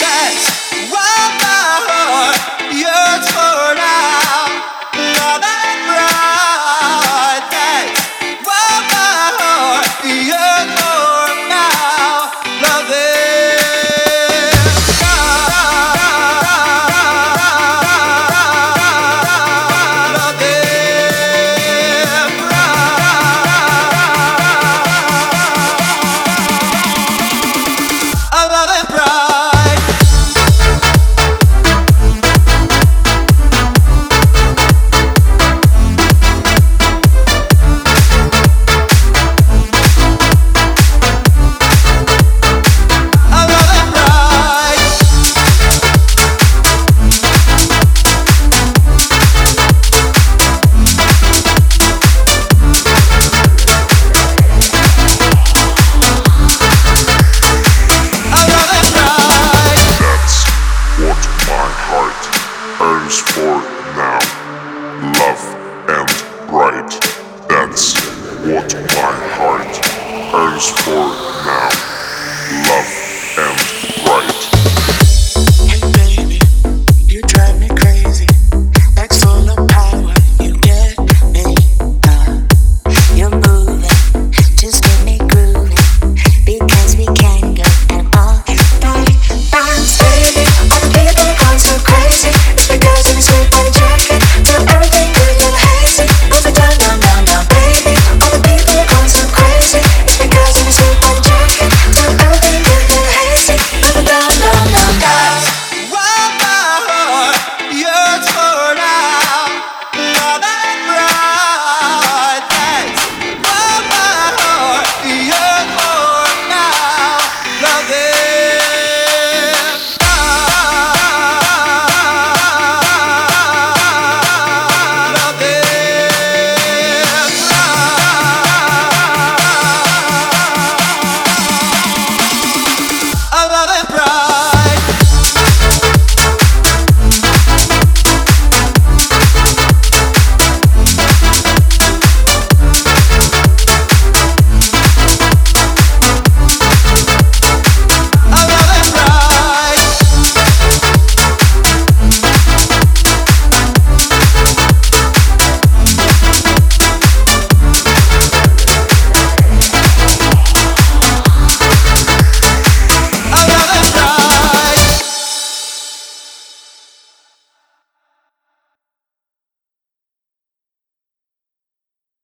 shines. Wild I'm sorry.